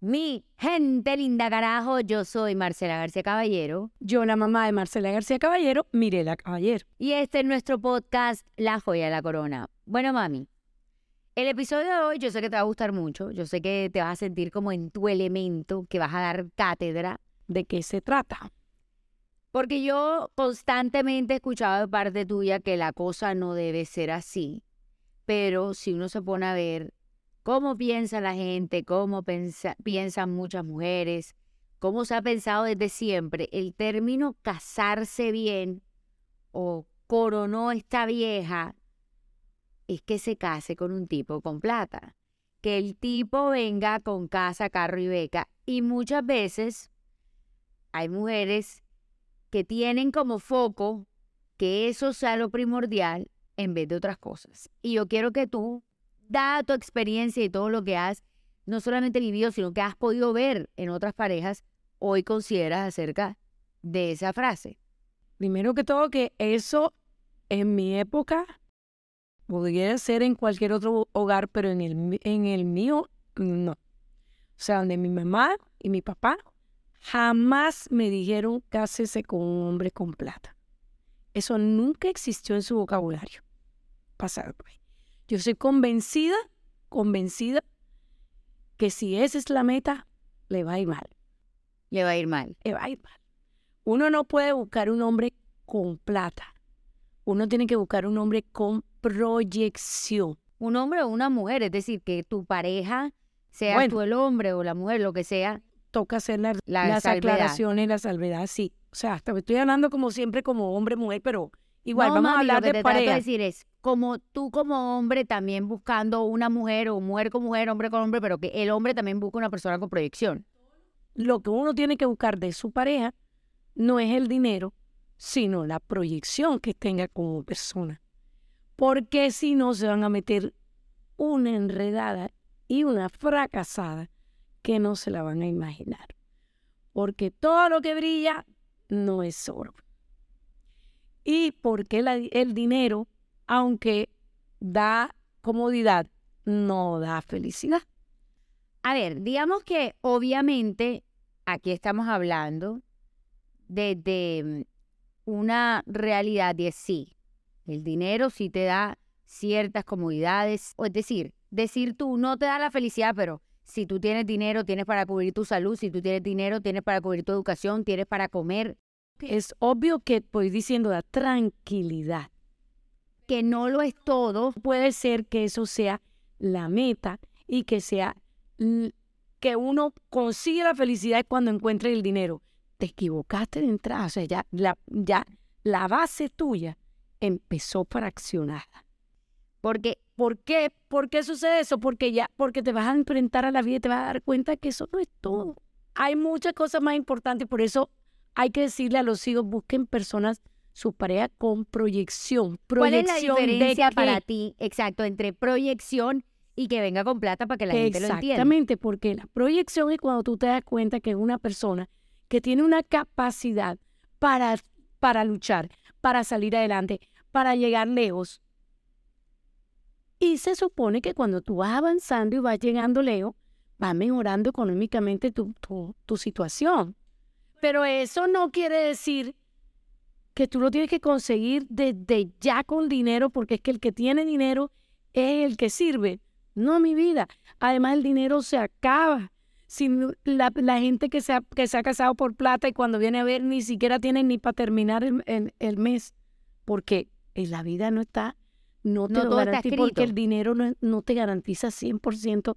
Mi gente linda carajo, yo soy Marcela García Caballero Yo, la mamá de Marcela García Caballero, Mirela Caballero. y este es nuestro podcast La Joya de la Corona. Bueno, mami, el episodio de hoy yo sé que te va a gustar mucho, yo sé que te vas a sentir como en tu elemento, que vas a dar cátedra, ¿De qué se trata? porque yo constantemente he escuchado de parte tuya que la cosa no debe ser así, pero si uno se pone a ver cómo piensa la gente, cómo piensan muchas mujeres, cómo se ha pensado desde siempre, el término casarse bien o coronó esta vieja es que se case con un tipo con plata. Que el tipo venga con casa, carro y beca. Y muchas veces hay mujeres que tienen como foco que eso sea lo primordial en vez de otras cosas. Y yo quiero que tú, dada tu experiencia y todo lo que has no solamente vivido, sino que has podido ver en otras parejas, hoy consideras acerca de esa frase. Primero que todo, que eso en mi época podría ser en cualquier otro hogar, pero en el, en el mío, no. O sea, donde mi mamá y mi papá jamás me dijeron cásese con un hombre con plata. Eso nunca existió en su vocabulario. Pasado ahí. Yo soy convencida, convencida, que si esa es la meta, le va a ir mal. Le va a ir mal. le va a ir mal. Uno no puede buscar un hombre con plata. Uno tiene que buscar un hombre con proyección. Un hombre o una mujer, es decir, que tu pareja, sea Bueno. tú el hombre o la mujer, lo que sea, Toca hacer la- La las salvedad. aclaraciones, la salvedad, sí. O sea, hasta estoy hablando como siempre como hombre, mujer, pero igual No, vamos a lo hablar que de te trato pareja. decir es, como tú como hombre también buscando una mujer o mujer con mujer, hombre con hombre, pero que el hombre también busca una persona con proyección. Lo que uno tiene que buscar de su pareja no es el dinero, sino la proyección que tenga como persona. Porque si no se van a meter una enredada y una fracasada que no se la van a imaginar. Porque todo lo que brilla no es oro. Y porque el dinero, aunque da comodidad, no da felicidad. A ver, digamos que obviamente aquí estamos hablando desde mm, una realidad de sí. El dinero sí te da ciertas comodidades, o es decir, decir tú no te da la felicidad, pero si tú tienes dinero, tienes para cubrir tu salud, si tú tienes dinero, tienes para cubrir tu educación, tienes para comer, Es obvio que estoy diciendo da tranquilidad. Que no lo es todo, puede ser que eso sea la meta y que sea que uno consigue la felicidad cuando encuentre el dinero. Te equivocaste de entrada, o sea, ya la, ya la base tuya empezó fraccionada. porque ¿Por qué? ¿Por qué sucede eso? Porque ya, porque te vas a enfrentar a la vida y te vas a dar cuenta que eso no es todo. Hay muchas cosas más importantes, por eso hay que decirle a los hijos, busquen personas, su pareja con proyección. ¿cuál es la de diferencia para ti, exacto, entre proyección y que venga con plata para que la gente lo entienda? Exactamente, porque la proyección es cuando tú te das cuenta que es una persona que tiene una capacidad para, para luchar, para salir adelante, para llegar lejos. Y se supone que cuando tú vas avanzando y vas llegando lejos, va mejorando económicamente tu, tu, tu situación. Pero eso no quiere decir que tú lo tienes que conseguir desde ya con dinero, porque es que el que tiene dinero es el que sirve. No, mi vida. Además, el dinero se acaba. Si la, la gente que se, ha, que se ha casado por plata y cuando viene a ver ni siquiera tiene ni para terminar el, el- el mes. Porque en la vida no está, no te No lo garantiza, porque el dinero no, no te garantiza 100%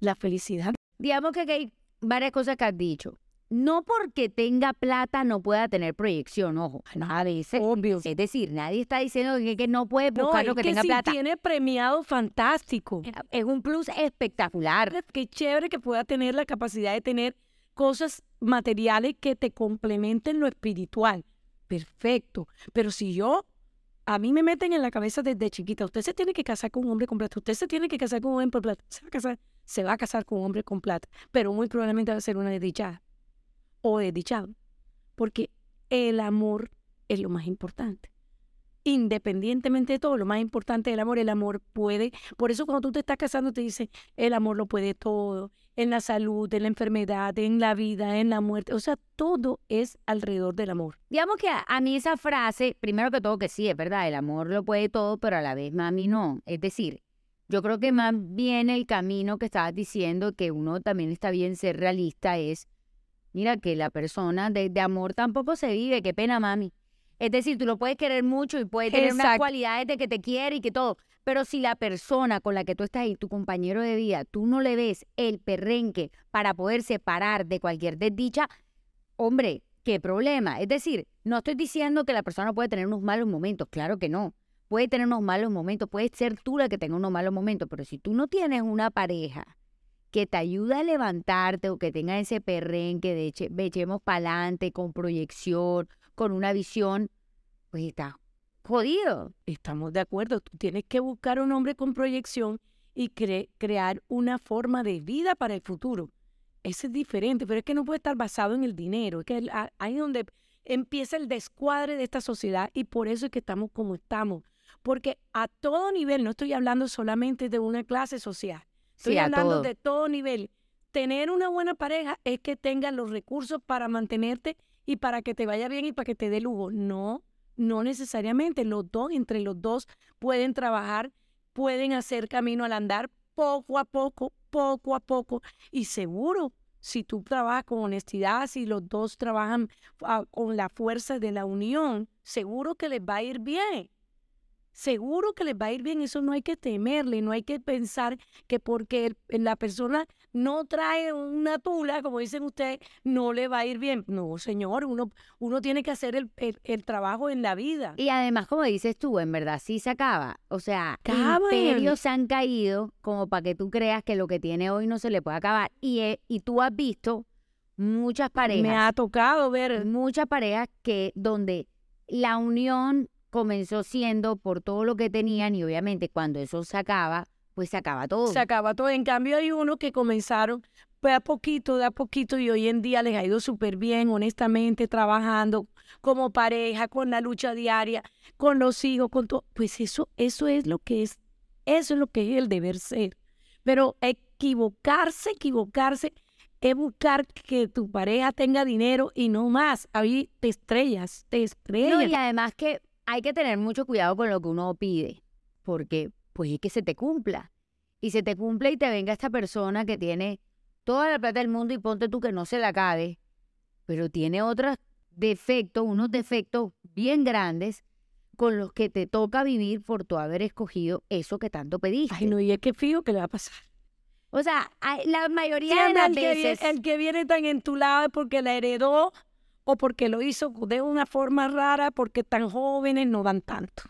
la felicidad. Digamos que hay varias cosas que has dicho. No porque tenga plata no pueda tener proyección, ojo, nada de eso. Obvio. Es decir, nadie está diciendo que, que no puede No, buscar es lo que, que tenga si plata. tiene premiado, fantástico. Es un plus espectacular. Qué chévere que pueda tener la capacidad de tener cosas materiales que te complementen lo espiritual. Perfecto. Pero si yo, a mí me meten en la cabeza desde chiquita, usted se tiene que casar con un hombre con plata, usted se tiene que casar con un hombre con plata, se va a casar, se va a casar con un hombre con plata, pero muy probablemente va a ser una desdichada o desdichado, porque el amor es lo más importante. Independientemente de todo, lo más importante del amor, el amor puede, por eso cuando tú te estás casando te dicen, el amor lo puede todo, en la salud, en la enfermedad, en la vida, en la muerte. O sea, todo es alrededor del amor. Digamos que a, a mí esa frase, primero que todo que sí, es verdad, el amor lo puede todo, pero a la vez mami no. Es decir, yo creo que más bien el camino que estabas diciendo, que uno también está bien ser realista, es, mira, que la persona de, de amor tampoco se vive, qué pena mami. Es decir, tú lo puedes querer mucho y puede tener unas Exacto. cualidades de que te quiere y que todo. Pero si la persona con la que tú estás ahí, tu compañero de vida, tú no le ves el perrenque para poder separar de cualquier desdicha, hombre, qué problema. Es decir, no estoy diciendo que la persona puede tener unos malos momentos, claro que no. Puede tener unos malos momentos, puede ser tú la que tenga unos malos momentos, pero si tú no tienes una pareja que te ayuda a levantarte o que tenga ese perrenque de eche- para adelante, con proyección, con una visión, pues está jodido. Estamos de acuerdo. Tú tienes que buscar un hombre con proyección y cre- crear una forma de vida para el futuro. Ese es diferente, pero es que no puede estar basado en el dinero. Es que ahí es donde empieza el descuadre de esta sociedad y por eso es que estamos como estamos. Porque a todo nivel, no estoy hablando solamente de una clase social, estoy Sí, hablando todo. de todo nivel. Tener una buena pareja es que tenga los recursos para mantenerte y para que te vaya bien y para que te dé lujo. No, no necesariamente. Los dos, entre los dos, pueden trabajar, pueden hacer camino al andar poco a poco, poco a poco. Y seguro, si tú trabajas con honestidad, si los dos trabajan ah, con la fuerza de la unión, seguro que les va a ir bien. Seguro que les va a ir bien, eso no hay que temerle, no hay que pensar que porque el- la persona no trae una tula, como dicen ustedes, no le va a ir bien. No, señor, uno, uno tiene que hacer el, el- el trabajo en la vida. Y además, como dices tú, en verdad sí se acaba. O sea, Acaban. imperios se han caído como para que tú creas que lo que tiene hoy no se le puede acabar. Y, eh, y tú has visto muchas parejas, Me ha tocado ver muchas parejas que donde la unión comenzó siendo por todo lo que tenían y obviamente cuando eso se acaba, pues se acaba todo. se acaba todo. En cambio, hay unos que comenzaron pues, a poquito, de a poquito, y hoy en día les ha ido súper bien, honestamente, trabajando como pareja, con la lucha diaria, con los hijos, con todo. Pues eso, eso es lo que es, eso es lo que es el deber ser. Pero equivocarse, equivocarse, es buscar que tu pareja tenga dinero y no más. Ahí te estrellas, te No, estrellas. y además que hay que tener mucho cuidado con lo que uno pide, porque pues es que se te cumpla. Y se te cumple y te venga esta persona que tiene toda la plata del mundo y ponte tú que no se la acabe, pero tiene otros defectos, unos defectos bien grandes con los que te toca vivir por tu haber escogido eso que tanto pediste. Ay, no, y es que fijo que le va a pasar. O sea, la mayoría Sí, de las el, que viene, veces... el que viene tan entulado es porque la heredó o porque lo hizo de una forma rara, porque tan jóvenes no dan tanto.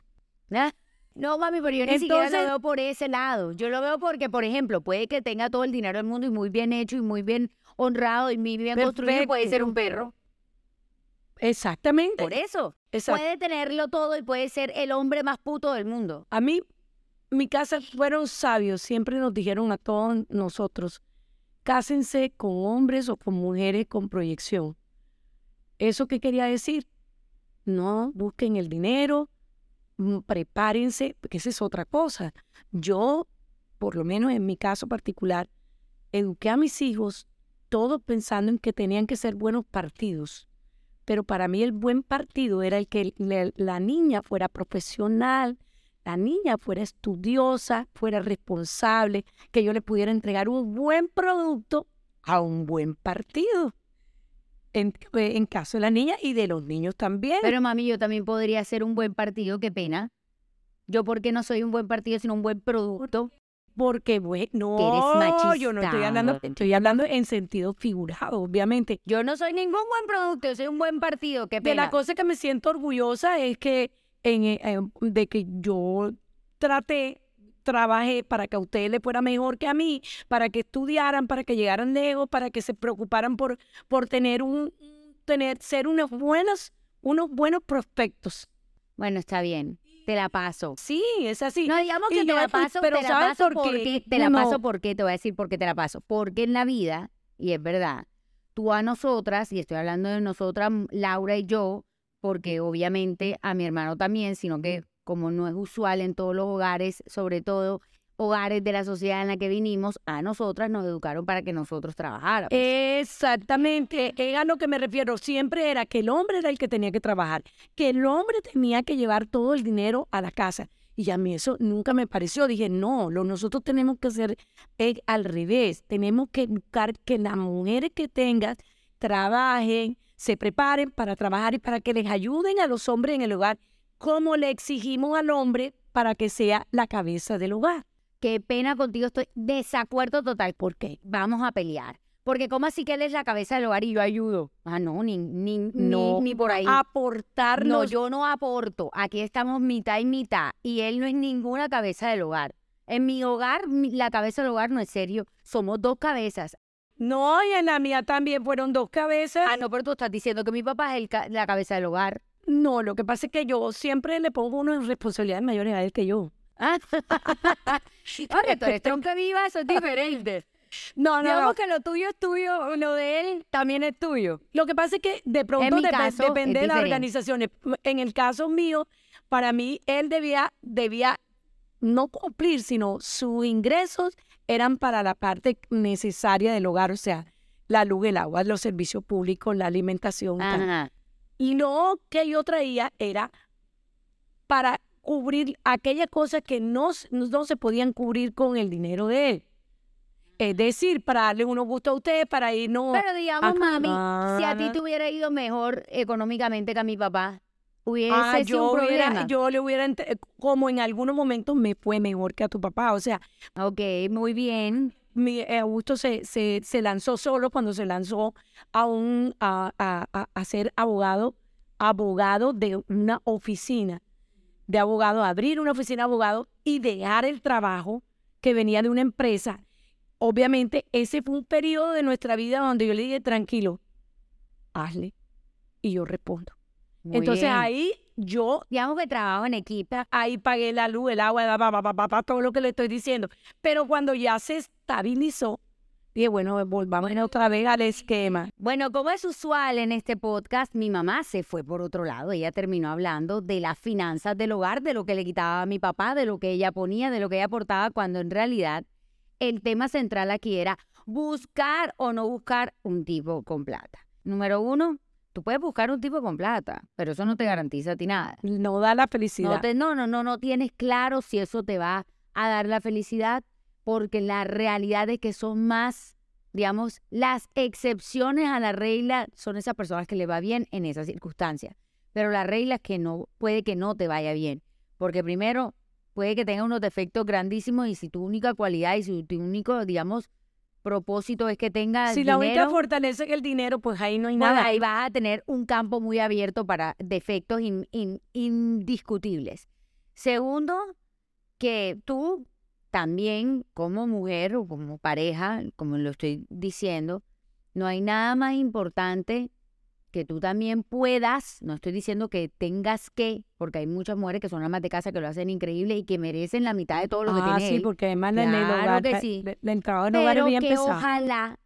¿Ah? No, mami, pero yo ni siquiera lo Entonces- veo por ese lado. Yo lo veo porque, por ejemplo, puede que tenga todo el dinero del mundo y muy bien hecho y muy bien honrado y muy bien construido y puede ser un perro. Exactamente. Por eso. Puede tenerlo todo y puede ser el hombre más puto del mundo. A mí, mi casa fueron sabios, siempre nos dijeron a todos nosotros, cásense con hombres o con mujeres con proyección. ¿Eso qué quería decir? No busquen el dinero, mm, prepárense, porque esa es otra cosa. Yo, por lo menos en mi caso particular, eduqué a mis hijos todos pensando en que tenían que ser buenos partidos. Pero para mí el buen partido era el que la niña fuera profesional, la niña fuera estudiosa, fuera responsable, que yo le pudiera entregar un buen producto a un buen partido. En, eh, en caso de la niña y de los niños también. Pero mami, yo también podría ser un buen partido, qué pena. Yo porque no soy un buen partido, sino un buen producto. porque, bueno, no, yo no estoy hablando, estoy hablando en sentido figurado, obviamente. Yo no soy ningún buen producto, yo soy un buen partido, qué De pena. la cosa que me siento orgullosa es que en, eh, eh, de que yo traté, trabajé para que a ustedes les fuera mejor que a mí, para que estudiaran, para que llegaran lejos, para que se preocuparan por, por tener un, tener, ser unos buenos, unos buenos prospectos. Bueno, está bien, te la paso. Sí, es así. No, digamos Y que te la pues, paso, pero te la ¿sabes paso por qué? porque, te la No. paso porque, te voy a decir por qué te la paso. Porque en la vida, y es verdad, tú a nosotras, y estoy hablando de nosotras, Laura y yo, porque obviamente a mi hermano también, sino que como no es usual en todos los hogares, sobre todo, hogares de la sociedad en la que vinimos, a nosotras nos educaron para que nosotros trabajáramos. Exactamente, es a lo que me refiero. Siempre era que el hombre era el que tenía que trabajar, que el hombre tenía que llevar todo el dinero a la casa. Y a mí eso nunca me pareció. Dije, no, lo nosotros tenemos que hacer es al revés. Tenemos que buscar que las mujeres que tengas trabajen, se preparen para trabajar y para que les ayuden a los hombres en el hogar, como le exigimos al hombre para que sea la cabeza del hogar. Qué pena contigo, estoy desacuerdo total. ¿Por qué? Vamos a pelear. Porque ¿cómo así que él es la cabeza del hogar y yo ayudo? Ah, no, ni, ni, No, ni, ni por ahí. Aportarnos. No, yo no aporto. Aquí estamos mitad y mitad. Y él no es ninguna cabeza del hogar. En mi hogar, la cabeza del hogar no es serio. Somos dos cabezas. No, y en la mía también fueron dos cabezas. Ah, no, pero tú estás diciendo que mi papá es el ca- la cabeza del hogar. No, lo que pasa es que yo siempre le pongo uno en responsabilidades mayores a él que yo. Ah, Oye, tú eres tronca viva, eso es diferente. No, no, Digamos no. que lo tuyo es tuyo, lo de él también es tuyo. Lo que pasa es que de pronto caso, depende de las organizaciones. En el caso mío, para mí, él debía, debía no cumplir, sino sus ingresos eran para la parte necesaria del hogar, o sea, la luz, el agua, los servicios públicos, la alimentación. Ajá. Y lo que yo traía era para cubrir aquellas cosas que no, no se podían cubrir con el dinero de él. Es decir, para darle unos gustos a usted, para irnos... Pero digamos, mami, si a ti te hubiera ido mejor económicamente que a mi papá, hubiese Ah, sido yo, un hubiera- problema. yo le hubiera, ent- como en algunos momentos me fue mejor que a tu papá. O sea, Ok, muy bien. Mi eh, Augusto se, se, se lanzó solo cuando se lanzó a, un, a, a, a- a ser abogado, abogado de una oficina de abogado, abrir una oficina de abogado y dejar el trabajo que venía de una empresa. Obviamente, ese fue un periodo de nuestra vida donde yo le dije, tranquilo, hazle. Y yo respondo. muy Entonces bien. ahí yo Digamos que trabajo en equipo. ahí pagué la luz, el agua, pa, pa, pa, pa, pa, todo lo que le estoy diciendo. Pero cuando ya se estabilizó, dije, bueno, volvamos otra vez al esquema. Bueno, como es usual en este podcast, mi mamá se fue por otro lado. Ella terminó hablando de las finanzas del hogar, de lo que le quitaba a mi papá, de lo que ella ponía, de lo que ella aportaba, cuando en realidad el tema central aquí era buscar o no buscar un tipo con plata. Número uno, tú puedes buscar un tipo con plata, pero eso no te garantiza a ti nada. No da la No, felicidad. te- no, no, no, no tienes claro si eso te va a dar la felicidad, porque la realidad es que son más, digamos, las excepciones a la regla son esas personas que le va bien en esas circunstancias. Pero la regla es que no, puede que no te vaya bien. Porque primero, puede que tenga unos defectos grandísimos y si tu única cualidad y si tu único, digamos, propósito es que tenga si la única fortaleza es el dinero, pues ahí no hay pues nada. ahí vas a tener un campo muy abierto para defectos in- in- indiscutibles. Segundo, que tú también como mujer o como pareja, como lo estoy diciendo, no hay nada más importante que tú también puedas, no estoy diciendo que tengas que, porque hay muchas mujeres que son amas de casa que lo hacen increíble y que merecen la mitad de todo lo que ah, sí, él. porque además en el Claro hogar, que sí. el trabajo en el hogar es Pero bien que pesado. ojalá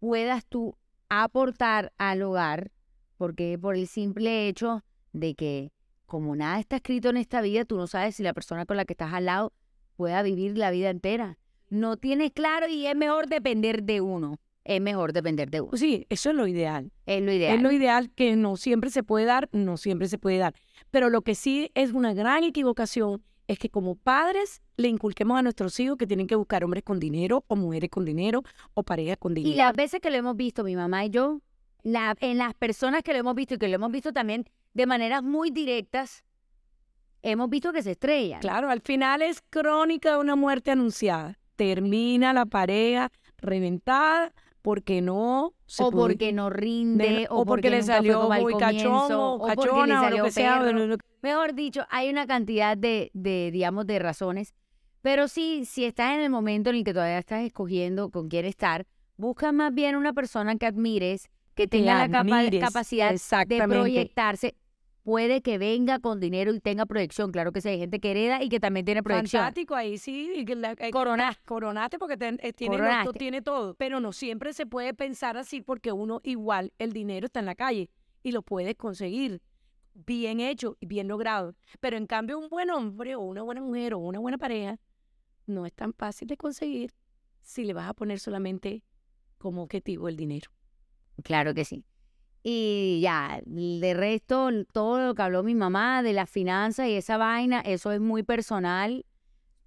puedas tú aportar al hogar, porque por el simple hecho de que como nada está escrito en esta vida, tú no sabes si la persona con la que estás al lado pueda vivir la vida entera. No tienes claro y es mejor depender de uno. Es mejor depender de uno. Sí, eso es lo ideal. Es lo ideal. Es lo ideal que no siempre se puede dar, no siempre se puede dar. Pero lo que sí es una gran equivocación es que como padres le inculquemos a nuestros hijos que tienen que buscar hombres con dinero o mujeres con dinero o parejas con Y dinero. las veces que lo hemos visto, mi mamá y yo, la, en las personas que lo hemos visto y que lo hemos visto también de maneras muy directas, hemos visto que se estrellan. Claro, al final es crónica de una muerte anunciada. Termina la pareja reventada porque no se o pudo- porque no rinde, de- o, porque, le salió muy cachón o o porque le cachona o salió lo que sea. perro. Mejor dicho, hay una cantidad de, de, digamos, de razones. Pero sí, si estás en el momento en el que todavía estás escogiendo con quién estar, busca más bien una persona que admires, que tenga la capa- capacidad de proyectarse. Puede que venga con dinero y tenga proyección. Claro que sí, hay gente que hereda y que también tiene proyección. Fantástico, ahí sí. eh, Corona. Coronaste porque ten- eh, tiene, lo- Coronaste. tiene todo. Pero no siempre se puede pensar así porque uno igual el dinero está en la calle y lo puedes conseguir bien hecho y bien logrado. Pero en cambio un buen hombre o una buena mujer o una buena pareja no es tan fácil de conseguir si le vas a poner solamente como objetivo el dinero. Claro que sí. Y ya, de resto, todo lo que habló mi mamá de las finanzas y esa vaina, eso es muy personal.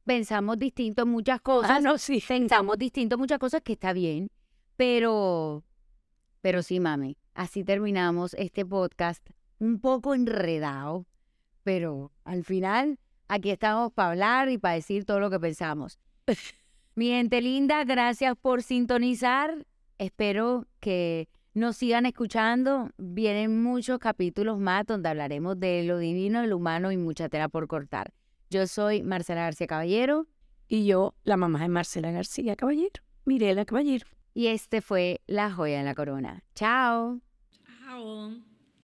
Pensamos distinto en muchas cosas. Ah, no, sí. Pensamos distinto en muchas cosas que está bien. Pero, pero sí, mami, así terminamos este podcast un poco enredado. Pero al final, aquí estamos para hablar y para decir todo lo que pensamos. Mi gente linda, gracias por sintonizar. Espero que nos sigan escuchando. Vienen muchos capítulos más donde hablaremos de lo divino, de lo humano y mucha tela por cortar. Yo soy Marcela García Caballero. Y yo, la mamá de Marcela García Caballero, Mirela Caballero. Y este fue La Joya en la Corona. Chao. Chao.